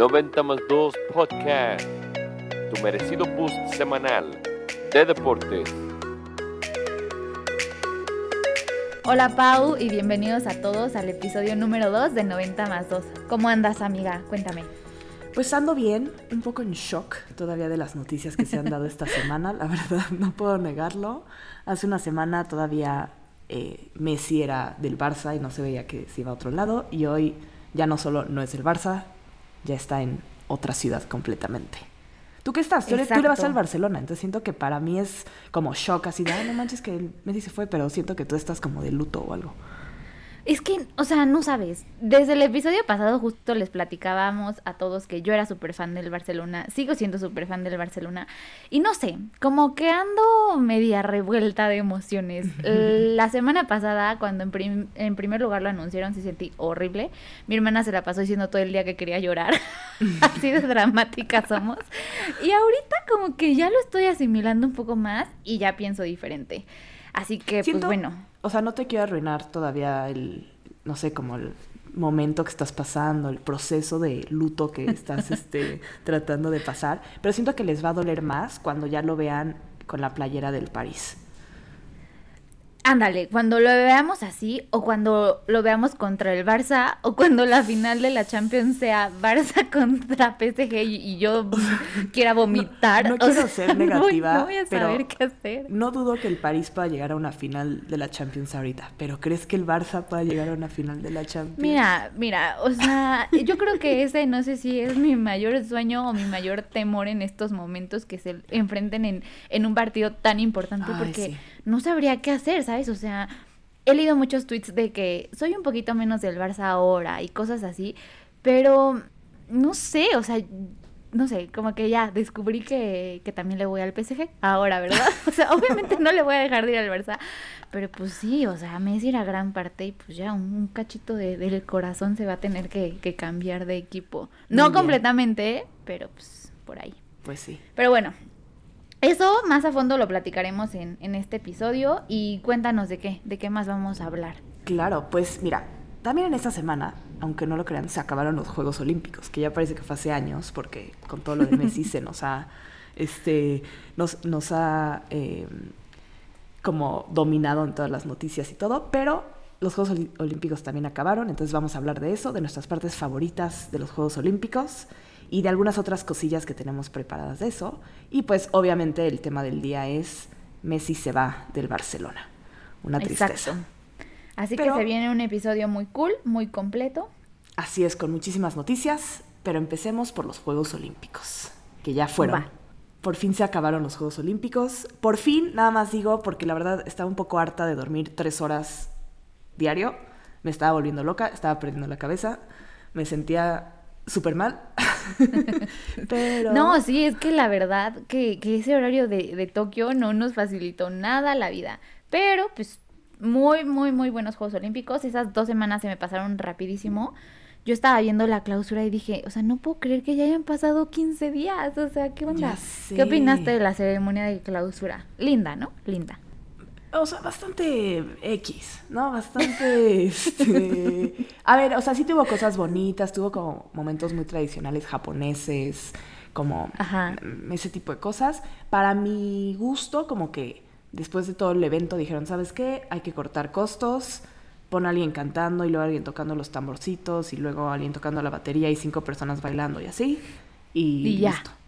90 más 2 Podcast, tu merecido boost semanal de deportes. Hola Pau y bienvenidos a todos al episodio número 2 de 90 más 2. ¿Cómo andas amiga? Cuéntame. Pues ando bien, un poco en shock todavía de las noticias que se han dado esta semana, la verdad, no puedo negarlo. Hace una semana todavía eh, Messi era del Barça y no se veía que se iba a otro lado y hoy ya no solo no es el Barça, ya está en otra ciudad completamente. ¿Tú qué estás? Tú, le vas al Barcelona, entonces siento que para mí es como shock, así de, no manches que Messi se fue, pero siento que tú estás como de luto o algo. Es que, o sea, no sabes. Desde el episodio pasado justo les platicábamos a todos que yo era súper fan del Barcelona. Sigo siendo súper fan del Barcelona. Y no sé, como que ando media revuelta de emociones. la semana pasada, cuando en, en, primer lugar lo anunciaron, se sentí horrible. Mi hermana se la pasó diciendo todo el día que quería llorar. Así de dramática somos. Y ahorita como que ya lo estoy asimilando un poco más y ya pienso diferente. Así que, pues bueno. O sea, no te quiero arruinar todavía el, no sé, como el momento que estás pasando, el proceso de luto que estás este, tratando de pasar, pero siento que les va a doler más cuando ya lo vean con la playera del París. Ándale, cuando lo veamos así, o cuando lo veamos contra el Barça, o cuando la final de la Champions sea Barça contra PSG y, yo quiera vomitar. No, quiero ser negativa, no voy, a saber qué hacer. No dudo que el París pueda llegar a una final de la Champions ahorita, pero ¿crees que el Barça pueda llegar a una final de la Champions? Mira, mira, o sea, yo creo que ese no sé si es mi mayor sueño o mi mayor temor en estos momentos que se enfrenten en, en un partido tan importante, porque no sabría qué hacer, ¿sabes? O sea, he leído muchos tweets de que soy un poquito menos del Barça ahora y cosas así, pero no sé, o sea, no sé, como que ya descubrí que, que también le voy al PSG ahora, ¿verdad? O sea, obviamente no le voy a dejar de ir al Barça, pero pues sí, o sea, Messi era gran parte y pues ya un, cachito de, del corazón se va a tener que, que cambiar de equipo. No completamente, pero pues por ahí. Pues sí. Pero bueno, eso más a fondo lo platicaremos en, en, este episodio y cuéntanos de qué, de qué más vamos a hablar. Claro, pues mira, también en esta semana, aunque no lo crean, se acabaron los Juegos Olímpicos, que ya parece que fue hace años, porque con todo lo de Messi se nos ha, este, nos, nos ha eh, como dominado en todas las noticias y todo, pero los Juegos Olímpicos también acabaron, entonces vamos a hablar de eso, de nuestras partes favoritas de los Juegos Olímpicos y de algunas otras cosillas que tenemos preparadas de eso. Y pues obviamente el tema del día es Messi se va del Barcelona. Una tristeza. Exacto. Así que se viene un episodio muy cool, muy completo. Así es, con muchísimas noticias, pero empecemos por los Juegos Olímpicos, que ya fueron. Por fin se acabaron los Juegos Olímpicos. Por fin, nada más digo, porque la verdad estaba un poco harta de dormir tres horas diario. Me estaba volviendo loca, estaba perdiendo la cabeza. Me sentía súper mal. Pero... No, sí, es que la verdad que, ese horario de, de, Tokio no nos facilitó nada la vida. Pero, pues, muy, muy, muy buenos Juegos Olímpicos. Esas dos semanas se me pasaron rapidísimo. Yo estaba viendo la clausura y dije, o sea, no puedo creer que ya hayan pasado 15 días. O sea, ¿qué onda? ¿Qué opinaste de la ceremonia de clausura? Linda, ¿no? Linda. O sea, bastante X, ¿no? Bastante... Este... A ver, o sea, sí tuvo cosas bonitas, tuvo como momentos muy tradicionales japoneses, como ese tipo de cosas. Para mi gusto, como que después de todo el evento dijeron, ¿sabes qué? Hay que cortar costos, pon a alguien cantando y luego alguien tocando los tamborcitos y luego alguien tocando la batería y cinco personas bailando y así. Y, ya. Listo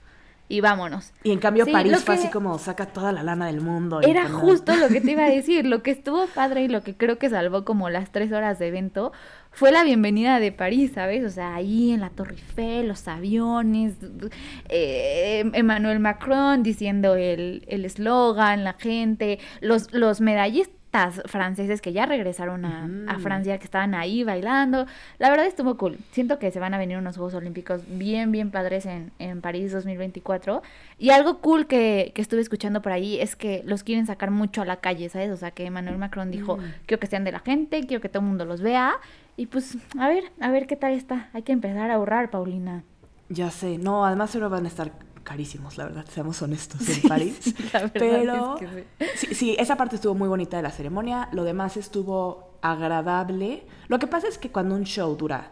y vámonos. Y en cambio París fue así como saca toda la lana del mundo. Era justo lo que te iba a decir, lo que estuvo padre y lo que creo que salvó como las tres horas de evento fue la bienvenida de París, ¿sabes? O sea, ahí en la Torre Eiffel, los aviones, eh, Emmanuel Macron diciendo el eslogan, la gente, los, los medallistas franceses que ya regresaron a, Francia, que estaban ahí bailando. La verdad estuvo cool. Siento que se van a venir unos Juegos Olímpicos bien, bien padres en, en París 2024. Y algo cool que, que, estuve escuchando por ahí es que los quieren sacar mucho a la calle, ¿sabes? O sea, que Emmanuel Macron dijo, mm. quiero que sean de la gente, quiero que todo el mundo los vea. Y pues, a ver, a ver qué tal está. Hay que empezar a ahorrar, Paulina. Ya sé, no, además solo van a estar carísimos, la verdad, seamos honestos, en París. Pero sí. sí, esa parte estuvo muy bonita de la ceremonia, lo demás estuvo agradable. Lo que pasa es que cuando un show dura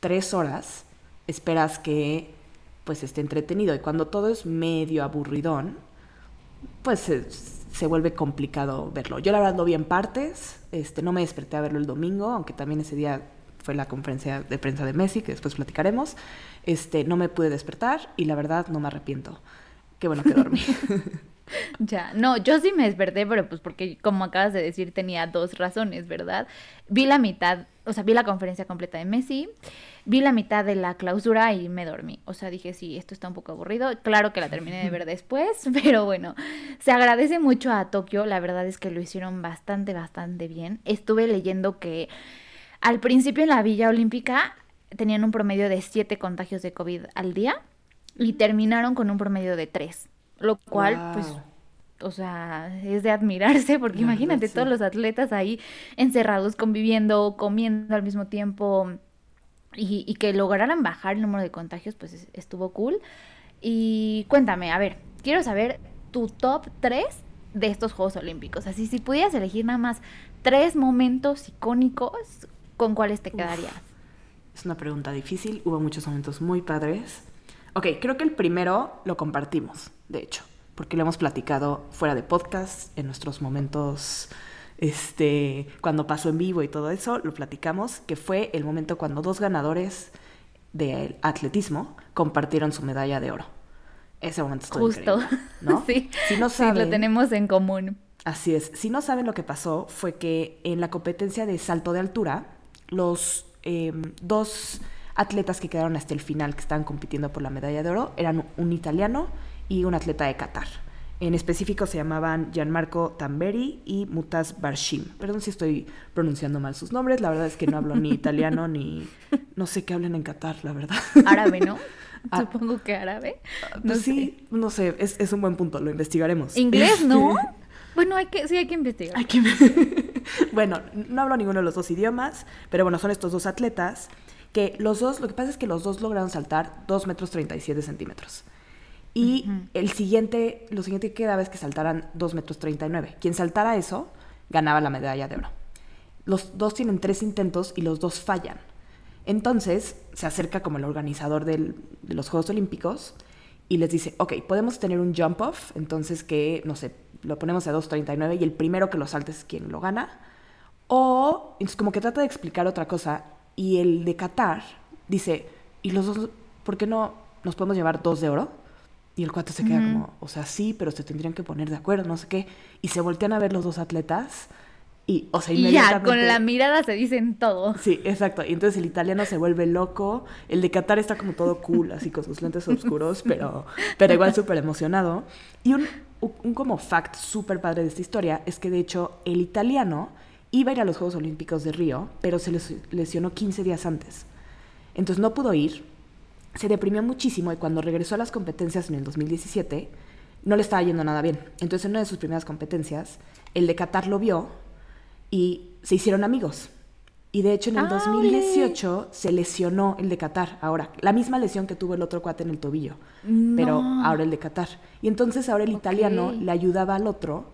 tres horas, esperas que pues esté entretenido y cuando todo es medio aburridón, pues se, se vuelve complicado verlo. Yo la verdad lo vi en partes, este, no me desperté a verlo el domingo, aunque también ese día fue la conferencia de prensa de Messi, que después platicaremos. Este, no me pude despertar y la verdad no me arrepiento. Qué bueno que dormí. Ya, no, yo sí me desperté, pero pues porque como acabas de decir tenía dos razones, ¿verdad? Vi la mitad, o sea, vi la conferencia completa de Messi, vi la mitad de la clausura y me dormí. O sea, dije, sí, esto está un poco aburrido. Claro que la terminé de ver después, pero bueno, se agradece mucho a Tokio, la verdad es que lo hicieron bastante, bastante bien. Estuve leyendo que al principio en la Villa Olímpica tenían un promedio de siete contagios de COVID al día y terminaron con un promedio de tres. Lo cual, pues, o sea, es de admirarse, porque imagínate sí. todos los atletas ahí encerrados, conviviendo, comiendo al mismo tiempo, y, y que lograran bajar el número de contagios, pues es- estuvo cool. Y cuéntame, a ver, quiero saber tu top 3 de estos Juegos Olímpicos. Así, si pudieras elegir nada más tres momentos icónicos, ¿con cuáles te Uf. quedarías? Es una pregunta difícil, hubo muchos momentos muy padres. Ok, creo que el primero lo compartimos, de hecho, porque lo hemos platicado fuera de podcast, en nuestros momentos, este, cuando pasó en vivo y todo eso, lo platicamos, que fue el momento cuando dos ganadores del atletismo compartieron su medalla de oro. Ese momento estuvo Justo. ¿no? sí, Si no sí, lo saben- tenemos en común. Así es. Si no saben lo que pasó, fue que en la competencia de salto de altura, los eh, dos atletas que quedaron hasta el final, que estaban compitiendo por la medalla de oro, eran un italiano y un atleta de Qatar. En específico se llamaban Gianmarco Tamberi y Mutaz Barshim. Perdón si estoy pronunciando mal sus nombres, la verdad es que no hablo ni italiano ni... No sé qué hablan en Qatar, la verdad. Árabe, ¿no? Ah. Supongo que árabe. Pues No sé. sí, no sé, es, es un buen punto, lo investigaremos. Inglés, ¿no? Bueno, hay que, sí hay que investigar. Hay que- bueno, no hablo ninguno de los dos idiomas, pero bueno, son estos dos atletas que los dos, lo que pasa es que los dos lograron saltar 2 metros 37 centímetros. Y el siguiente, lo siguiente que quedaba es que saltaran 2 metros 39. Quien saltara eso, ganaba la medalla de oro. Los dos tienen tres intentos y los dos fallan. Entonces se acerca como el organizador del- de los Juegos Olímpicos y les dice, ok, podemos tener un jump off, entonces que, no sé, lo ponemos a 2.39 y el primero que lo salte es quien lo gana. O, entonces como que trata de explicar otra cosa y el de Qatar dice, ¿y los dos, por qué no nos podemos llevar dos de oro? Y el cuate se queda como, o sea, sí, pero se tendrían que poner de acuerdo, no sé qué. Y se voltean a ver los dos atletas y, o sea, Y ya, inmediatamente... con la mirada se dicen todo. Sí, exacto. Y entonces el italiano se vuelve loco. El de Qatar está como todo cool, así con sus lentes oscuros, pero, pero igual súper emocionado. Y un, un como fact súper padre de esta historia es que de hecho el italiano iba a ir a los Juegos Olímpicos de Río, pero se les- lesionó 15 días antes. Entonces no pudo ir, se deprimió muchísimo y cuando regresó a las competencias en el 2017 no le estaba yendo nada bien. Entonces en una de sus primeras competencias, el de Qatar lo vio y se hicieron amigos. Y de hecho en el ¡Ah, 2018 se lesionó el de Qatar, ahora, la misma lesión que tuvo el otro cuate en el tobillo, pero ahora el de Qatar. Y entonces ahora el italiano le ayudaba al otro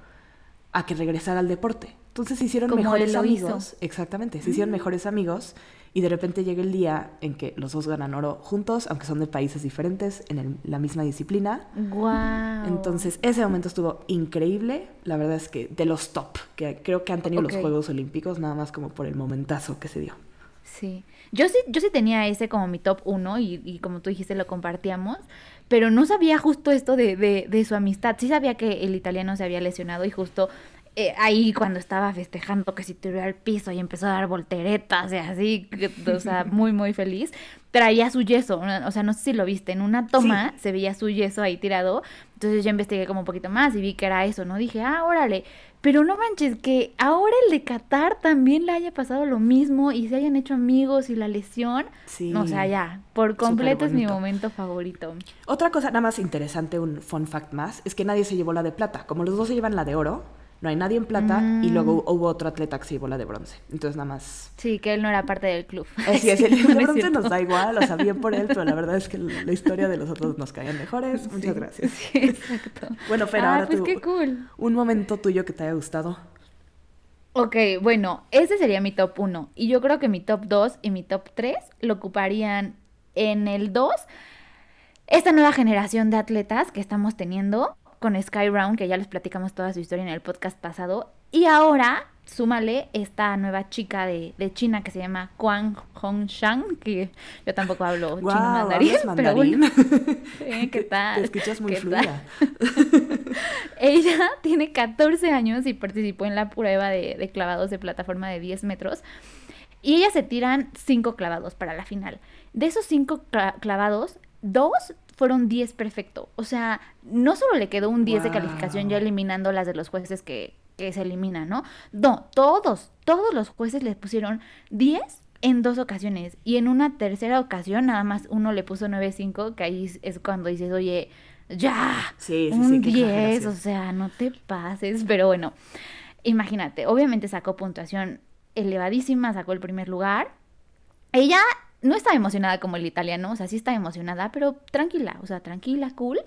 a que regresara al deporte. Entonces se hicieron Como mejores hizo. amigos. Exactamente, se hicieron mejores amigos y de repente llega el día en que los dos ganan oro juntos, aunque son de países diferentes, en el- la misma disciplina. Guau. Entonces, ese momento estuvo increíble. La verdad es que de los top que creo que han tenido los Juegos Olímpicos, nada más como por el momentazo que se dio. Sí. Yo sí, yo sí tenía ese como mi top uno y, y como tú dijiste lo compartíamos, pero no sabía justo esto de, de, de su amistad. Sí sabía que el italiano se había lesionado y justo eh, ahí cuando estaba festejando que se tiró al piso y empezó a dar volteretas y así, o sea, muy, muy feliz, traía su yeso, o sea, no sé si lo viste, en una toma se veía su yeso ahí tirado, entonces yo investigué como un poquito más y vi que era eso, ¿no? Dije, ah, órale, pero no manches, que ahora el de Qatar también le haya pasado lo mismo y se hayan hecho amigos y la lesión, Sí. o sea, ya, por completo es mi momento favorito. Otra cosa nada más interesante, un fun fact más, es que nadie se llevó la de plata. Como los dos se llevan la de oro, no hay nadie en plata y Mm. luego hubo otro atleta que se llevó la de bronce. Entonces nada más... Sí, que él no era parte del club. Así es, Sí, el de bronce nos da igual, o sea, bien por él, pero la verdad es que la historia de los otros nos caían mejores. Muchas Sí, gracias. sí, exacto. Bueno, Fer, ah, ahora pues tú, qué cool. un momento tuyo que te haya gustado. Ok, bueno, ese sería mi top 1. Y yo creo que mi top 2 y mi top 3 lo ocuparían En el 2, esta nueva generación de atletas que estamos teniendo con Sky Round, que ya les platicamos toda su historia en el podcast pasado. Y ahora, súmale esta nueva chica de, de China que se llama Kwang Hongshan, que yo tampoco hablo chino mandarín, ¿hablas pero mandarín? bueno. ¿Qué tal? Te escuchas muy fluida. Ella tiene 14 años y participó en la prueba de, de clavados de plataforma de 10 metros. Y ellas se tiran 5 clavados para la final. De esos 5 clavados, dos fueron 10 perfecto. O sea, no solo le quedó un 10 de calificación ya eliminando las de los jueces que, que se eliminan, ¿no? No, todos, todos los jueces les pusieron 10 en dos ocasiones. Y en una tercera ocasión, nada más uno le puso 9.5, que ahí es cuando dices, oye, ya, Sí, sí, sí, un qué 10, exageración. o sea, no te pases, pero bueno, imagínate, obviamente sacó puntuación elevadísima, sacó el primer lugar. Ella no estaba emocionada como el italiano, o sea, sí estaba emocionada, pero tranquila, o sea, tranquila, cool.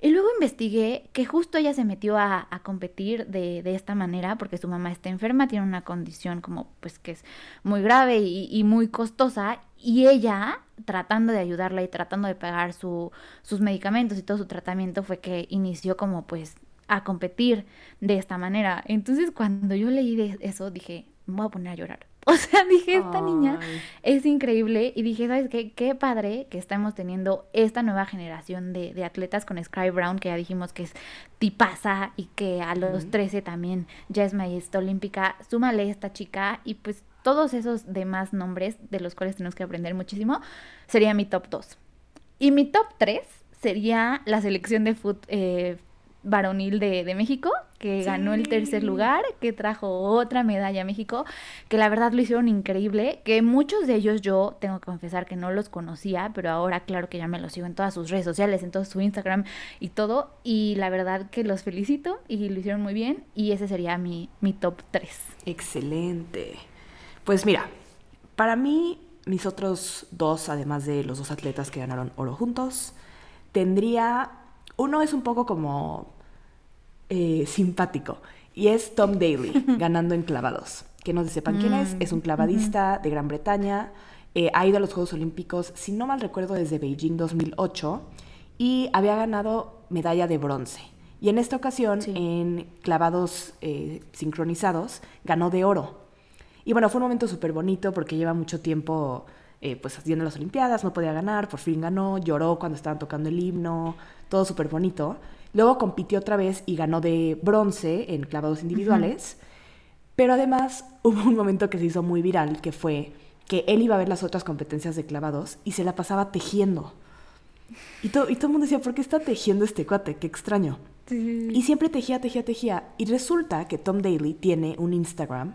Y luego investigué que justo ella se metió a, a competir de, esta manera porque su mamá está enferma, tiene una condición como pues que es muy grave y, muy costosa y ella tratando de ayudarla y tratando de pagar su, sus medicamentos y todo su tratamiento fue que inició como pues a competir de esta manera. Entonces cuando yo leí de eso dije, me voy a poner a llorar. O sea, dije, esta niña es increíble y dije, ¿sabes qué? Qué padre que estamos teniendo esta nueva generación de, de atletas con Sky Brown, que ya dijimos que es tipaza y que a los Ujú. 13 también ya es medallista olímpica. Súmale esta chica y pues todos esos demás nombres de los cuales tenemos que aprender muchísimo, sería mi top 2. Y mi top 3 sería la selección de fut, eh, varonil de, de México, que ganó el tercer lugar, que trajo otra medalla a México, que la verdad lo hicieron increíble, que muchos de ellos yo tengo que confesar que no los conocía, pero ahora claro que ya me los sigo en todas sus redes sociales, en todo su Instagram y todo, y la verdad que los felicito y lo hicieron muy bien, y ese sería mi, mi top 3. Excelente. Pues mira, para mí, mis otros dos, además de los dos atletas que ganaron oro juntos, tendría. Uno es un poco como eh, simpático y es Tom Daly ganando en clavados. Que no se sepan quién es, Mm, es un clavadista de Gran Bretaña. eh, ha ido a los Juegos Olímpicos, si no mal recuerdo, desde Beijing 2008 y había ganado medalla de bronce. Y en esta ocasión, Sí. en clavados eh, sincronizados, ganó de oro. Y bueno, fue un momento súper bonito porque lleva mucho tiempo eh, pues haciendo las Olimpiadas, no podía ganar, por fin ganó, lloró cuando estaban tocando el himno, todo súper bonito. Luego compitió otra vez y ganó de bronce en clavados individuales. Pero además hubo un momento que se hizo muy viral, que fue que él iba a ver las otras competencias de clavados y se la pasaba tejiendo. Y, to- y todo el mundo decía, ¿por qué está tejiendo este cuate? Qué extraño. Y siempre tejía, tejía, tejía. Y resulta que Tom Daly tiene un Instagram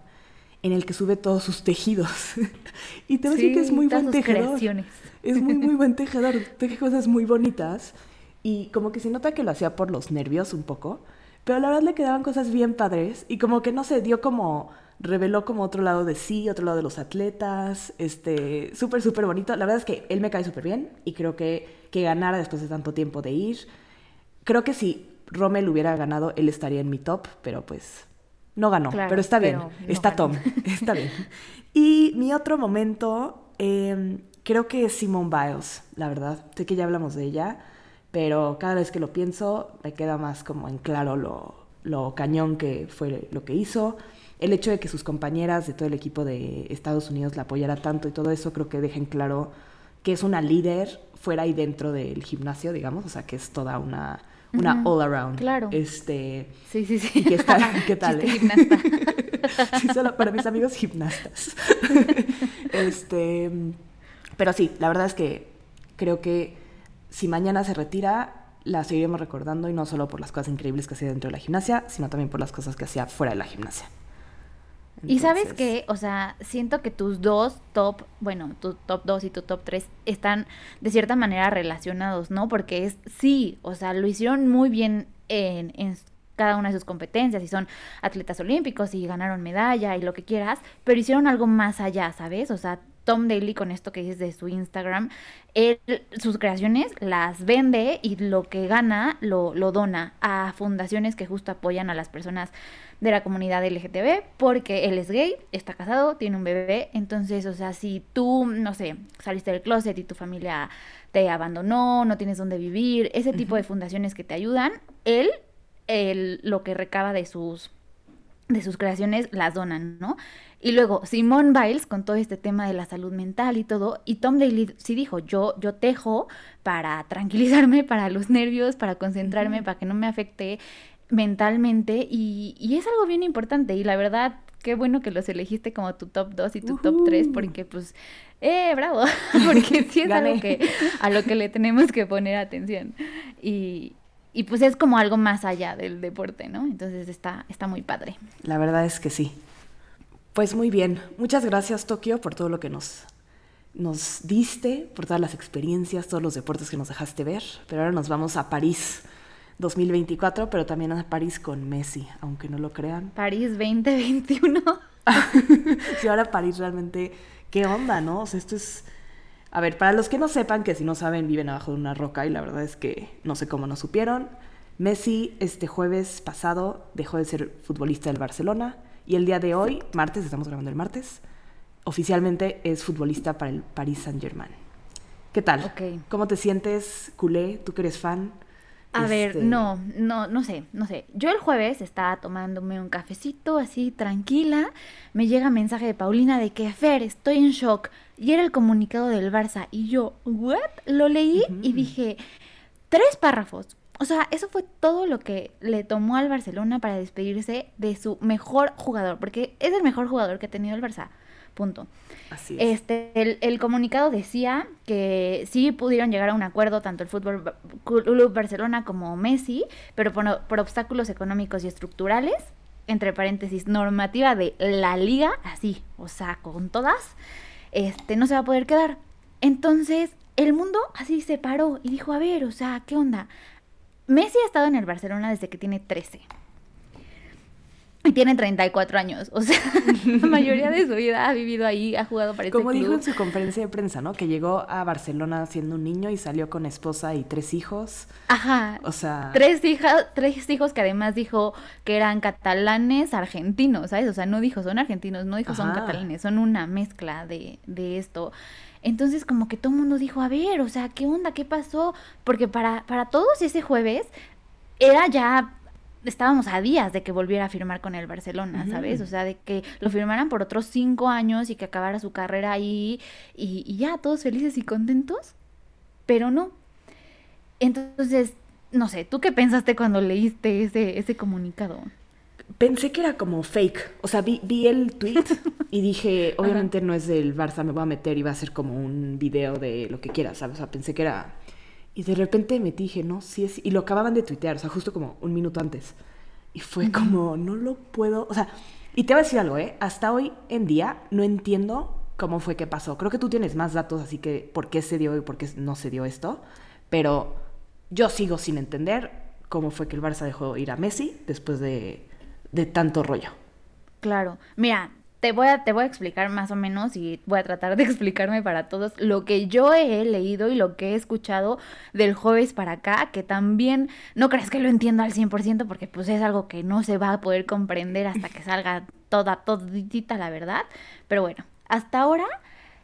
en el que sube todos sus tejidos. y te voy a decir que es muy buen tejedor. creaciones. Es muy, muy buen tejedor. Teje cosas muy bonitas. Y como que se nota que lo hacía por los nervios un poco. Pero la verdad le quedaban cosas bien padres. Y como que no sé, dio como. Reveló como otro lado de sí, otro lado de los atletas. Este. Súper, súper bonito. La verdad es que él me cae súper bien. Y creo que, que ganara después de tanto tiempo de ir. Creo que si Rommel hubiera ganado, él estaría en mi top. Pero pues. No ganó, Claro, pero está bien. pero no está ganó. Tom. Está bien. Y mi otro momento, eh, creo que es Simone Biles, la verdad. Sé que ya hablamos de ella, pero cada vez que lo pienso me queda más como en claro lo, lo cañón que fue lo que hizo. El hecho de que sus compañeras de todo el equipo de Estados Unidos la apoyara tanto y todo eso creo que deja en claro que es una líder fuera y dentro del gimnasio, digamos, o sea, que es toda una, una Ujú, all around. claro. Este, Sí, sí, sí. ¿Y qué tal? ¿Qué tal, eh? gimnasta. sí, solo para mis amigos gimnastas. este, pero sí, la verdad es que creo que si mañana se retira, la seguiremos recordando y no solo por las cosas increíbles que hacía dentro de la gimnasia, sino también por las cosas que hacía fuera de la gimnasia. Y sabes qué, o sea, siento que tus dos top, bueno, tu top 2 y tu top 3 están de cierta manera relacionados, ¿no? Porque es, sí, o sea, lo hicieron muy bien en, en cada una de sus competencias y son atletas olímpicos y ganaron medalla y lo que quieras, pero hicieron algo más allá, ¿sabes? O sea, Tom Daly, con esto que dices de su Instagram, él, sus creaciones las vende y lo que gana lo, lo dona a fundaciones que justo apoyan a las personas de la comunidad LGTB porque él es gay, está casado, tiene un bebé, entonces, o sea, si tú, no sé, saliste del closet y tu familia te abandonó, no tienes dónde vivir, ese tipo de fundaciones que te ayudan, él, él lo que recaba de sus de sus creaciones las donan, ¿no? Y luego Simone Biles con todo este tema de la salud mental y todo, y Tom Daly sí dijo, yo, yo tejo para tranquilizarme, para los nervios, para concentrarme, para que no me afecte mentalmente, y, y, es algo bien importante, y la verdad, qué bueno que los elegiste como tu top 2 y tu top 3, porque pues, eh, bravo, porque sí es algo que, a lo que le tenemos que poner atención. Y, y pues es como algo más allá del deporte, ¿no? Entonces está, está muy padre. La verdad es que sí. Pues muy bien. Muchas gracias, Tokio, por todo lo que nos, nos diste, por todas las experiencias, todos los deportes que nos dejaste ver. Pero ahora nos vamos a París 2024, pero también a París con Messi, aunque no lo crean. París 2021. sí, ahora París realmente, ¿qué onda, no? O sea, esto es a ver, para los que no sepan, que si no saben viven abajo de una roca y la verdad es que no sé cómo no supieron, Messi este jueves pasado dejó de ser futbolista del Barcelona y el día de hoy, martes, estamos grabando el martes, oficialmente es futbolista para el Paris Saint-Germain. ¿Qué tal? ¿Cómo te sientes, culé? ¿Tú que eres fan? A ver, este, no, no, no sé, no sé. Yo el jueves estaba tomándome un cafecito así tranquila, me llega mensaje de Paulina de que Fer, estoy en shock. Y era el comunicado del Barça. Y yo, ¿what? Lo leí y dije, tres párrafos. O sea, eso fue todo lo que le tomó al Barcelona para despedirse de su mejor jugador, porque es el mejor jugador que ha tenido el Barça. Punto. Así es. Este, el, comunicado decía que sí pudieron llegar a un acuerdo tanto el Fútbol Club Barcelona como Messi, pero por, por obstáculos económicos y estructurales, entre paréntesis, normativa de la liga, así, o sea, con todas, este, no se va a poder quedar. Entonces, el mundo así se paró y dijo, a ver, o sea, ¿qué onda? Messi ha estado en el Barcelona desde que tiene 13. Y tiene 34 años, o sea, la mayoría de su vida ha vivido ahí, ha jugado para este Como dijo en su conferencia de prensa, ¿no? Que llegó a Barcelona siendo un niño y salió con esposa y tres hijos. Ajá. O sea... Tres, hijas, tres hijos que además dijo que eran catalanes argentinos, ¿sabes? O sea, no dijo son argentinos, no dijo son catalanes, son una mezcla de, de esto. Entonces como que todo el mundo dijo, a ver, o sea, ¿qué onda? ¿Qué pasó? Porque para, para todos ese jueves era ya estábamos a días de que volviera a firmar con el Barcelona, ¿sabes? O sea, de que lo firmaran por otros cinco años y que acabara su carrera ahí y, ya, todos felices y contentos, pero no. Entonces, no sé, ¿tú qué pensaste cuando leíste ese, ese comunicado? Pensé que era como fake, o sea, vi, vi el tweet y dije, obviamente no es del Barça, me voy a meter y va a ser como un video de lo que quieras, ¿sabes? O sea, pensé que era y de repente me dije, no, sí es. Y lo acababan de tuitear, o sea, justo como un minuto antes. Y fue como, no lo puedo. O sea, y te voy a decir algo, ¿eh? Hasta hoy en día no entiendo cómo fue que pasó. Creo que tú tienes más datos, así que por qué se dio y por qué no se dio esto. Pero yo sigo sin entender cómo fue que el Barça dejó ir a Messi después de, de tanto rollo. Claro. Mira, te voy, a, te voy a explicar más o menos y voy a tratar de explicarme para todos lo que yo he leído y lo que he escuchado del jueves para acá, que también no crees que lo entiendo al 100% porque pues es algo que no se va a poder comprender hasta que salga toda, toditita la verdad. Pero bueno, hasta ahora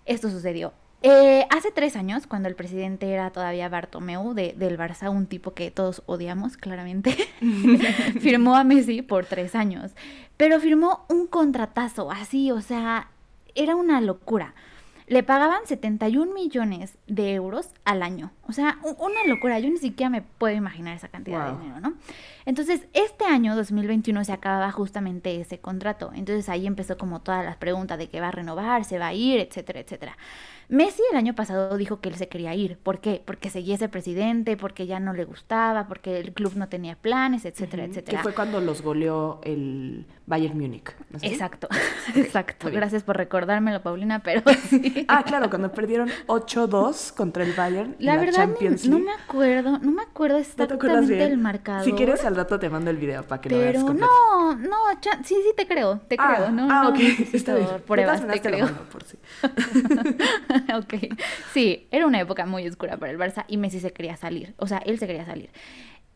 esto sucedió. Eh, hace tres años, cuando el presidente era todavía Bartomeu de, del Barça, un tipo que todos odiamos claramente, firmó a Messi por tres años. Pero firmó un contratazo, así, o sea, era una locura. Le pagaban 71 millones de euros al año. O sea, una locura. Yo ni siquiera me puedo imaginar esa cantidad de dinero, ¿no? Entonces, este año 2021 se acababa justamente ese contrato. Entonces ahí empezó como todas las preguntas de que va a renovar, se va a ir, etcétera, etcétera. Messi el año pasado dijo que él se quería ir. ¿Por qué? Porque seguía ese presidente, porque ya no le gustaba, porque el club no tenía planes, etcétera, etcétera. Que fue cuando los goleó el Bayern Múnich. Exacto, exacto. Gracias por recordármelo, Paulina, pero sí. Ah, claro, cuando perdieron 8-2 contra el Bayern. La, en verdad, Champions no League. me acuerdo, no me acuerdo ¿No exactamente bien? el marcador. Si quieres, al rato te mando el video para que lo veas Pero completo. no, no, sí, sí te creo, te Ah, creo, no, ah, no ok, está bien. Pruebas, te creo. por si. ok, sí, era una época muy oscura para el Barça y Messi se quería salir, o sea, él se quería salir.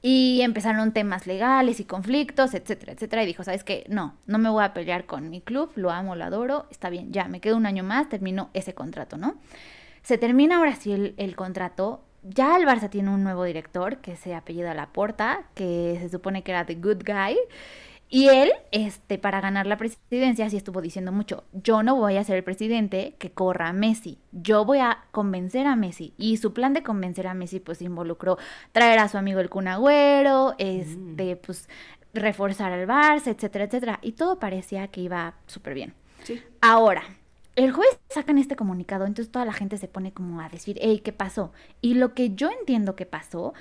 Y empezaron temas legales y conflictos, etcétera, etcétera. Y dijo, ¿sabes qué? No, no me voy a pelear con mi club, lo amo, lo adoro, está bien, ya, me quedo un año más, termino ese contrato, ¿no? Se termina ahora sí el, el contrato. Ya el Barça tiene un nuevo director que se apellida Laporta, que se supone que era The Good Guy. Y él, este, para ganar la presidencia, sí estuvo diciendo mucho, yo no voy a ser el presidente que corra a Messi, yo voy a convencer a Messi. Y su plan de convencer a Messi, pues, involucró traer a su amigo el Kun Agüero, este, pues, reforzar al Barça, etcétera, etcétera. Y todo parecía que iba súper bien. Sí. Ahora, el jueves sacan este comunicado, entonces toda la gente se pone como a decir, hey, ¿qué pasó? Y lo que yo entiendo que pasó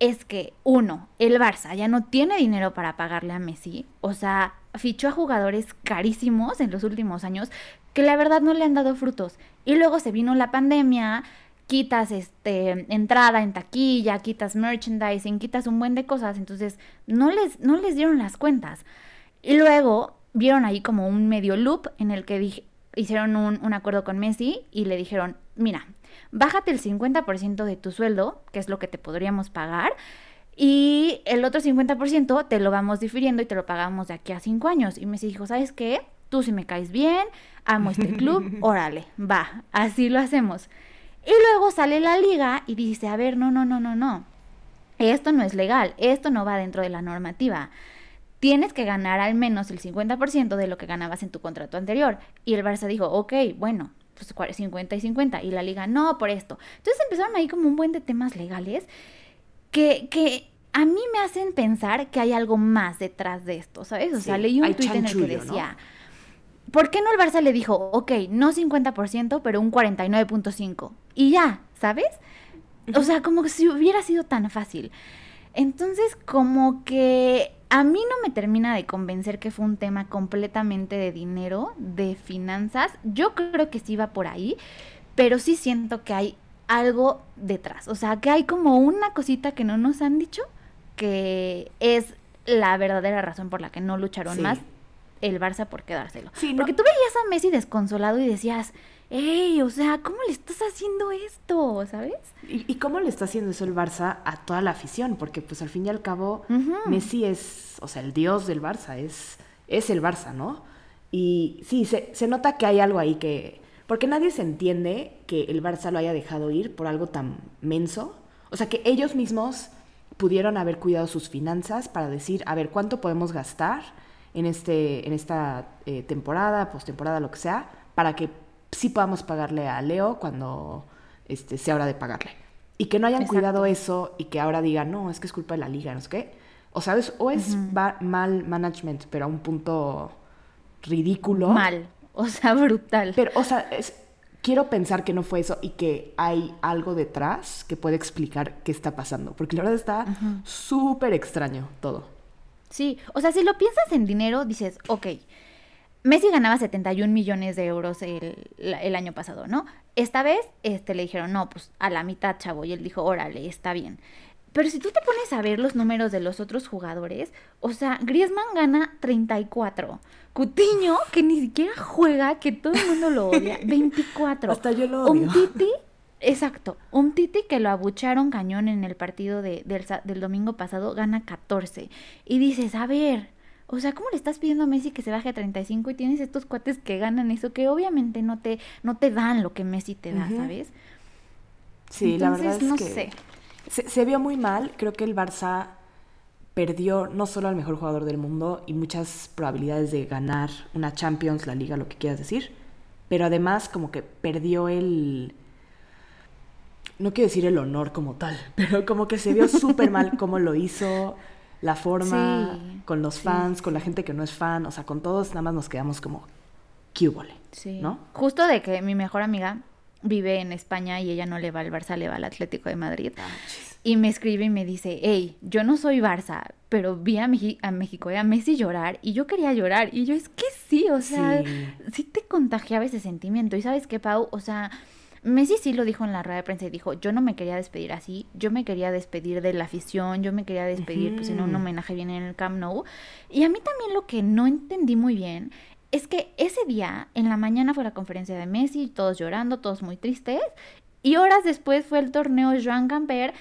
es que, uno, el Barça ya no tiene dinero para pagarle a Messi, o sea, fichó a jugadores carísimos en los últimos años que la verdad no le han dado frutos. Y luego se vino la pandemia, quitas este entrada en taquilla, quitas merchandising, quitas un buen de cosas, entonces no les, no les dieron las cuentas. Y luego vieron ahí como un medio loop en el que dije- hicieron un, un acuerdo con Messi y le dijeron, mira, bájate el 50% de tu sueldo, que es lo que te podríamos pagar, y el otro 50% te lo vamos difiriendo y te lo pagamos de aquí a cinco años. Y Messi dijo, ¿sabes qué? Tú si me caes bien, amo este club, órale, va, así lo hacemos. Y luego sale la liga y dice, a ver, no, no, no, no, no. Esto no es legal, esto no va dentro de la normativa. Tienes que ganar al menos el 50% de lo que ganabas en tu contrato anterior. Y el Barça dijo, ok, bueno, pues cua- 50 y 50. Y la liga, no, por esto. Entonces empezaron ahí como un buen de temas legales que, que a mí me hacen pensar que hay algo más detrás de esto, ¿sabes? O sea, Sí, leí un tuit en el que decía, ¿por qué no el Barça le dijo, ok, no 50%, pero un 49.5%? Y ya, ¿sabes? O sea, como que si hubiera sido tan fácil. Entonces, como que a mí no me termina de convencer que fue un tema completamente de dinero, de finanzas. Yo creo que sí va por ahí, pero sí siento que hay algo detrás. O sea, que hay como una cosita que no nos han dicho, que es la verdadera razón por la que no lucharon Sí. más el Barça por quedárselo. Sí, no- Porque tú veías a Messi desconsolado y decías, ¡Ey! O sea, ¿cómo le estás haciendo esto? ¿Sabes? ¿Y, y cómo le está haciendo eso el Barça a toda la afición? Porque pues al fin y al cabo. Messi es, o sea, el dios del Barça, es, es el Barça, ¿no? Y sí, se, se nota que hay algo ahí que... Porque nadie se entiende que el Barça lo haya dejado ir por algo tan menso. O sea, que ellos mismos pudieron haber cuidado sus finanzas para decir, a ver, ¿cuánto podemos gastar en, este, en esta eh, temporada, postemporada, lo que sea, para que sí podamos pagarle a Leo cuando este, sea hora de pagarle? Y que no hayan Exacto. cuidado eso y que ahora digan, no, es que es culpa de la liga, no sé qué. O sabes, o es mal management, pero a un punto ridículo. Mal. O sea, brutal. Pero, o sea, es- quiero pensar que no fue eso y que hay algo detrás que puede explicar qué está pasando. Porque la verdad está súper extraño todo. Sí, o sea, si lo piensas en dinero, dices, ok, Messi ganaba 71 millones de euros el, año pasado, ¿no? Esta vez este, le dijeron, no, pues a la mitad, chavo, y él dijo, órale, está bien. Pero si tú te pones a ver los números de los otros jugadores, o sea, Griezmann gana 34. Cutiño, que ni siquiera juega, que todo el mundo lo odia, 24. Hasta yo lo odio. Un Titi, exacto, un Titi que lo abucharon cañón en el partido de- del, del domingo pasado, gana 14. Y dices, a ver, o sea, ¿cómo le estás pidiendo a Messi que se baje a 35 y tienes estos cuates que ganan eso, que obviamente no te, no te dan lo que Messi te da. ¿sabes? Sí, la verdad Entonces, es no que sé. Se, se vio muy mal. Creo que el Barça perdió no solo al mejor jugador del mundo y muchas probabilidades de ganar una Champions, la liga, lo que quieras decir, pero además como que perdió el... No quiero decir el honor como tal, pero como que se vio súper mal cómo lo hizo, la forma, Sí, con los sí, fans, con la gente que no es fan, o sea, con todos nada más nos quedamos como, ¿qué húbole?", Sí. ¿No? Justo de que mi mejor amiga vive en España y ella no le va al Barça, le va al Atlético de Madrid. Ah, y me escribe y me dice, hey, yo no soy Barça, pero vi a, a México y a Messi llorar y yo quería llorar. Y yo, es que sí, o sea, sí, sí te contagiaba ese sentimiento. Y sabes qué, Pau, o sea, Messi sí lo dijo en la rueda de prensa y dijo, yo no me quería despedir así, yo me quería despedir de la afición, yo me quería despedir pues en un homenaje bien en el Camp Nou. Y a mí también lo que no entendí muy bien es que ese día, en la mañana fue la conferencia de Messi, todos llorando, todos muy tristes, y horas después fue el torneo Joan Gamper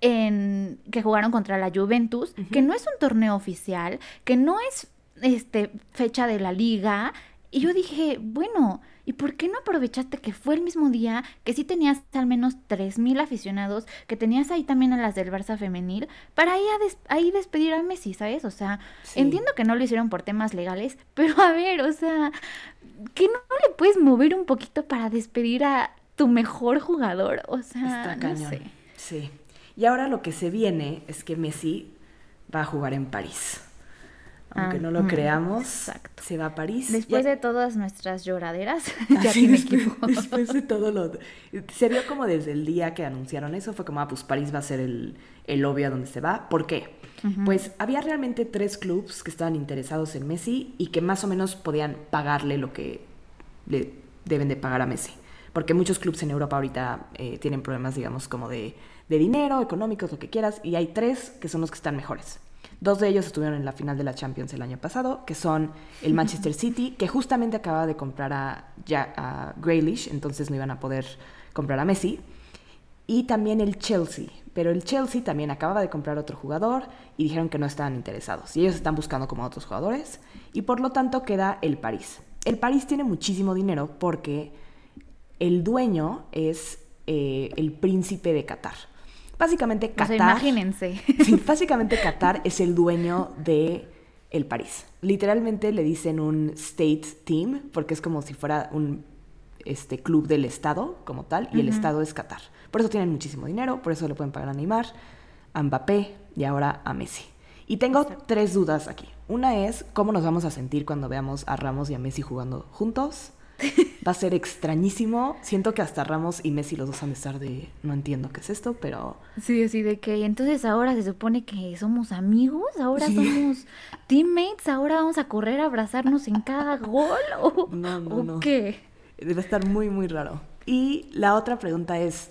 en, que jugaron contra la Juventus, que no es un torneo oficial, que no es este, fecha de la liga. Y yo dije, bueno, ¿y por qué no aprovechaste que fue el mismo día, que sí tenías al menos 3.000 aficionados, que tenías ahí también a las del Barça femenil, para ahí, ahí despedir a Messi, ¿sabes? O sea, entiendo que no lo hicieron por temas legales, pero a ver, o sea, que no le puedes mover un poquito para despedir a tu mejor jugador, o sea, no sé. Sí. Y ahora lo que se viene es que Messi va a jugar en París. Aunque no lo ah, creamos, se va a París. Después de todas nuestras lloraderas, ya tiene equipo. Después de todo lo... Se vio como desde el día que anunciaron eso, fue como, ah, pues París va a ser el, el obvio a donde se va. ¿Por qué? Pues había realmente tres clubes que estaban interesados en Messi y que más o menos podían pagarle lo que le deben de pagar a Messi. Porque muchos clubes en Europa ahorita eh, tienen problemas, digamos, como de de dinero, económicos, lo que quieras, y hay tres que son los que están mejores. Dos de ellos estuvieron en la final de la Champions el año pasado, que son el Manchester City, que justamente acaba de comprar a, ya, a Grealish, entonces no iban a poder comprar a Messi, y también el Chelsea. Pero el Chelsea también acababa de comprar otro jugador y dijeron que no estaban interesados. Y ellos están buscando como otros jugadores. Y por lo tanto queda el París. El París tiene muchísimo dinero porque el dueño es eh, el príncipe de Qatar. Básicamente Qatar. imagínense. básicamente Qatar es el dueño de el París. Literalmente le dicen un state team porque es como si fuera un este club del estado como tal y el estado es Qatar. Por eso tienen muchísimo dinero, por eso le pueden pagar a Neymar, a Mbappé y ahora a Messi. Y tengo tres dudas aquí. Una es cómo nos vamos a sentir cuando veamos a Ramos y a Messi jugando juntos. Va a ser extrañísimo. Siento que hasta Ramos y Messi los dos han de estar de no entiendo qué es esto, pero. Sí, sí, de que entonces ahora se supone que somos amigos, ahora somos teammates, ahora vamos a correr a abrazarnos en cada gol. ¿O, no, no, no. qué? Debe estar muy, muy raro. Y la otra pregunta es.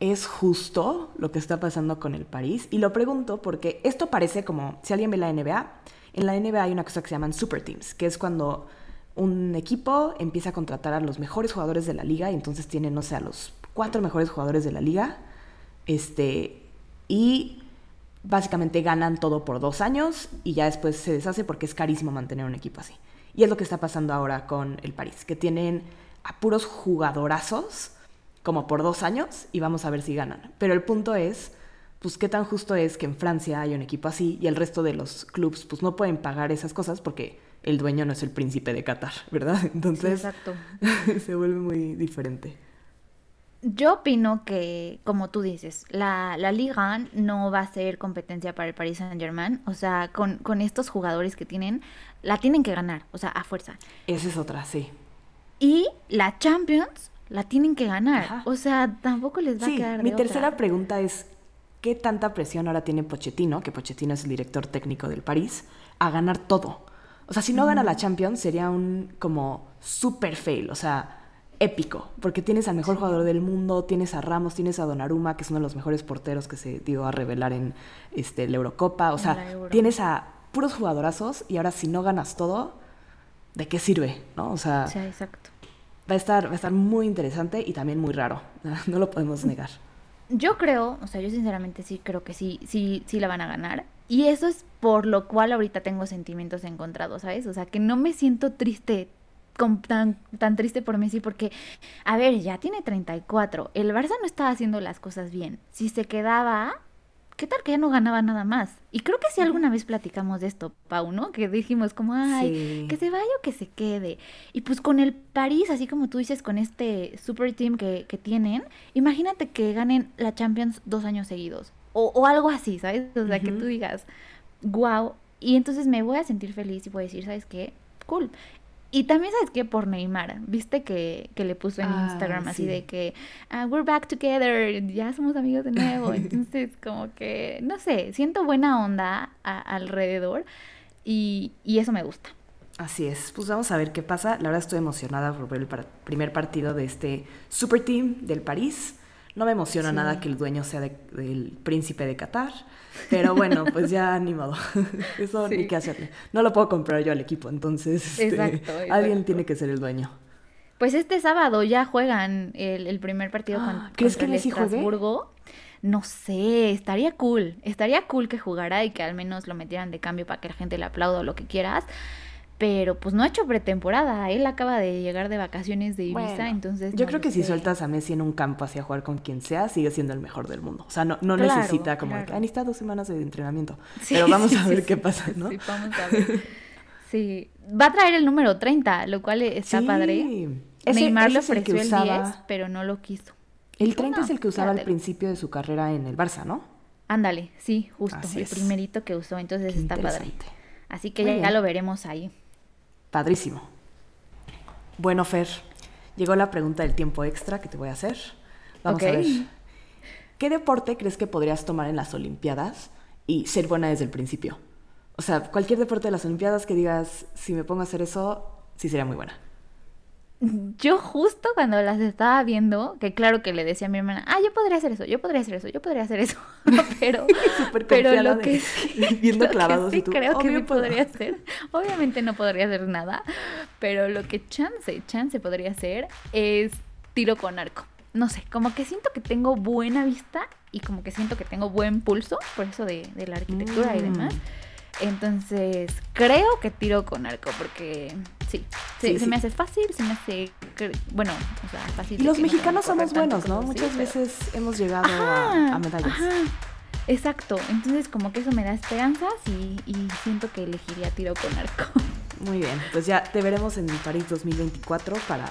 ¿Es justo lo que está pasando con el París? Y lo pregunto porque esto parece como, si alguien ve la NBA, en la NBA hay una cosa que se llaman super teams, que es cuando un equipo empieza a contratar a los mejores jugadores de la liga y entonces tiene, no sé, a los cuatro mejores jugadores de la liga. Este, y básicamente ganan todo por dos años y ya después se deshace porque es carísimo mantener un equipo así. Y es lo que está pasando ahora con el París, que tienen a puros jugadorazos como por dos años y vamos a ver si ganan. Pero el punto es, pues qué tan justo es que en Francia haya un equipo así y el resto de los clubes pues no pueden pagar esas cosas porque el dueño no es el príncipe de Qatar, ¿verdad? Entonces exacto. se vuelve muy diferente. Yo opino que, como tú dices, la, la Liga no va a ser competencia para el Paris Saint Germain. O sea, con, con estos jugadores que tienen, la tienen que ganar, o sea, a fuerza. Esa es otra, sí. Y la Champions la tienen que ganar. O sea, tampoco les va a quedar. De mi tercera pregunta es: ¿qué tanta presión ahora tiene Pochettino, que Pochettino es el director técnico del París, a ganar todo? O sea, si no gana la Champions sería un como super fail, o sea, épico, porque tienes al mejor jugador del mundo, tienes a Ramos, tienes a Donnarumma, que es uno de los mejores porteros que se dio a revelar en este, la Eurocopa, o sea, tienes a puros jugadorazos y ahora si no ganas todo, ¿de qué sirve? ¿No? O sea, sí, exacto. Va a estar va a estar muy interesante y también muy raro, no lo podemos negar. Yo creo, o sea, yo sinceramente sí creo que sí sí sí la van a ganar. Y eso es por lo cual ahorita tengo sentimientos encontrados, ¿sabes? O sea, que no me siento triste, tan, tan triste por Messi, porque, a ver, ya tiene 34. El Barça no estaba haciendo las cosas bien. Si se quedaba, ¿qué tal que ya no ganaba nada más? Y creo que sí alguna vez platicamos de esto, Pau, ¿no? Que dijimos como, ay, que se vaya o que se quede. Y pues con el París, así como tú dices, con este super team que, que tienen, imagínate que ganen la Champions dos años seguidos. O, algo así, ¿sabes? O sea, que tú digas, wow. Y entonces me voy a sentir feliz y voy a decir, ¿sabes qué? Cool. Y también sabes que por Neymar, viste que, que le puso en Ah, Instagram así sí. de que ah, we're back together, ya somos amigos de nuevo. Entonces, como que, no sé, siento buena onda a- alrededor y, y eso me gusta. Así es, pues vamos a ver qué pasa. La verdad estoy emocionada por ver el par- primer partido de este Super Team del París. No me emociona Sí. nada que el dueño sea de- del príncipe de Qatar, pero bueno, pues ya ni modo. Eso Sí. ni qué hacerle. No lo puedo comprar yo al equipo, entonces este, Exacto, alguien tiene que ser el dueño. Pues este sábado ya juegan el, el primer partido con, Ah, ¿crees contra que el? Estrasburgo. No sé, estaría cool. Estaría cool que jugara y que al menos lo metieran de cambio para que la gente le aplauda o lo que quieras. Pero pues no ha hecho pretemporada. Él acaba de llegar de vacaciones de Ibiza, Bueno, entonces. yo no creo que si sueltas a Messi en un campo hacia jugar con quien sea, sigue siendo el mejor del mundo. O sea, no, no Claro, necesita como que claro. "Ah, necesita dos semanas de entrenamiento. Sí, Pero vamos sí, a ver sí. qué pasa, ¿no? Sí, vamos a ver. Sí. Va a traer el número 30, lo cual está padre. Ese- Neymar le ese es el que ofreció el, usaba- 10, pero no lo quiso. El Dijo, 30 "No, es el que usaba al quédatelo". principio de su carrera en el Barça, ¿no? Ándale, sí, justo. Así el es. primerito que usó, entonces Qué está padre. Así que ya, lo veremos ahí. Padrísimo. Bueno, Fer, llegó la pregunta del tiempo extra que te voy a hacer. Vamos a ver. ¿Qué deporte crees que podrías tomar en las Olimpiadas y ser buena desde el principio? O sea, cualquier deporte de las Olimpiadas que digas, si me pongo a hacer eso, sí sería muy buena. Yo justo cuando las estaba viendo, que claro que le decía a mi hermana, ah, yo podría hacer eso, yo podría hacer eso, yo podría hacer eso, pero, Súper pero lo de- que sí, viendo lo que clavados y sí tú, creo que "Obvio sí puedo". podría hacer, obviamente no podría hacer nada, pero lo que chance, chance podría hacer es tiro con arco. No sé, como que siento que tengo buena vista y como que siento que tengo buen pulso, por eso de, de la arquitectura y Mm. demás. Entonces, creo que tiro con arco, porque sí, se, Sí, se sí. me hace fácil, se me hace, bueno, o sea, fácil. Y los no mexicanos somos buenos, ¿no? Muchas pero- veces hemos llegado Ajá, a, a medallas. ajá. Exacto, entonces como que eso me da esperanzas y, y siento que elegiría tiro con arco. Muy bien, pues ya te veremos en París 2024 para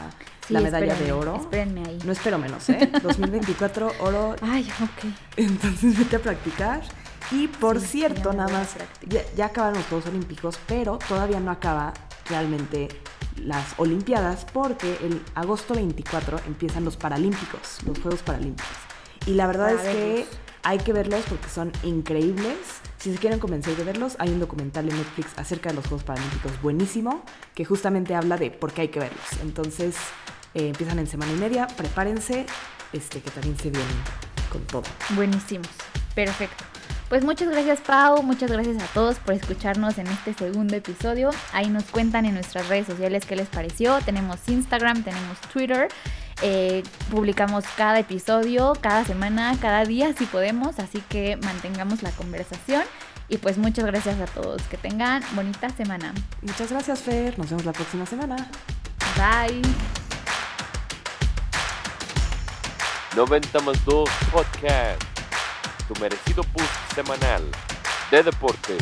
Sí, la medalla de oro. Espérenme ahí. No espero menos, ¿eh? 2024 oro, Ay, ok. entonces vete a practicar. Y por Sí, cierto, nada más, ya, ya acabaron los Juegos Olímpicos, pero todavía no acaba realmente las Olimpiadas porque el agosto 24 empiezan los Paralímpicos, los Juegos Paralímpicos. Y la verdad es que hay que verlos porque son increíbles. Si se quieren convencer de verlos, hay un documental en Netflix acerca de los Juegos Paralímpicos buenísimo que justamente habla de por qué hay que verlos. Entonces, eh, empiezan en semana y media, prepárense, este, que también se vienen con todo. Buenísimos. Perfecto. Pues muchas gracias Pau, muchas gracias a todos por escucharnos en este segundo episodio. Ahí nos cuentan en nuestras redes sociales qué les pareció. Tenemos Instagram, tenemos Twitter. Eh, publicamos cada episodio, cada semana, cada día si podemos. Así que mantengamos la conversación. Y pues muchas gracias a todos. Que tengan bonita semana. Muchas gracias, Fer. Nos vemos la próxima semana. Bye. 90 más 2 Podcast, tu merecido boost semanal de deportes.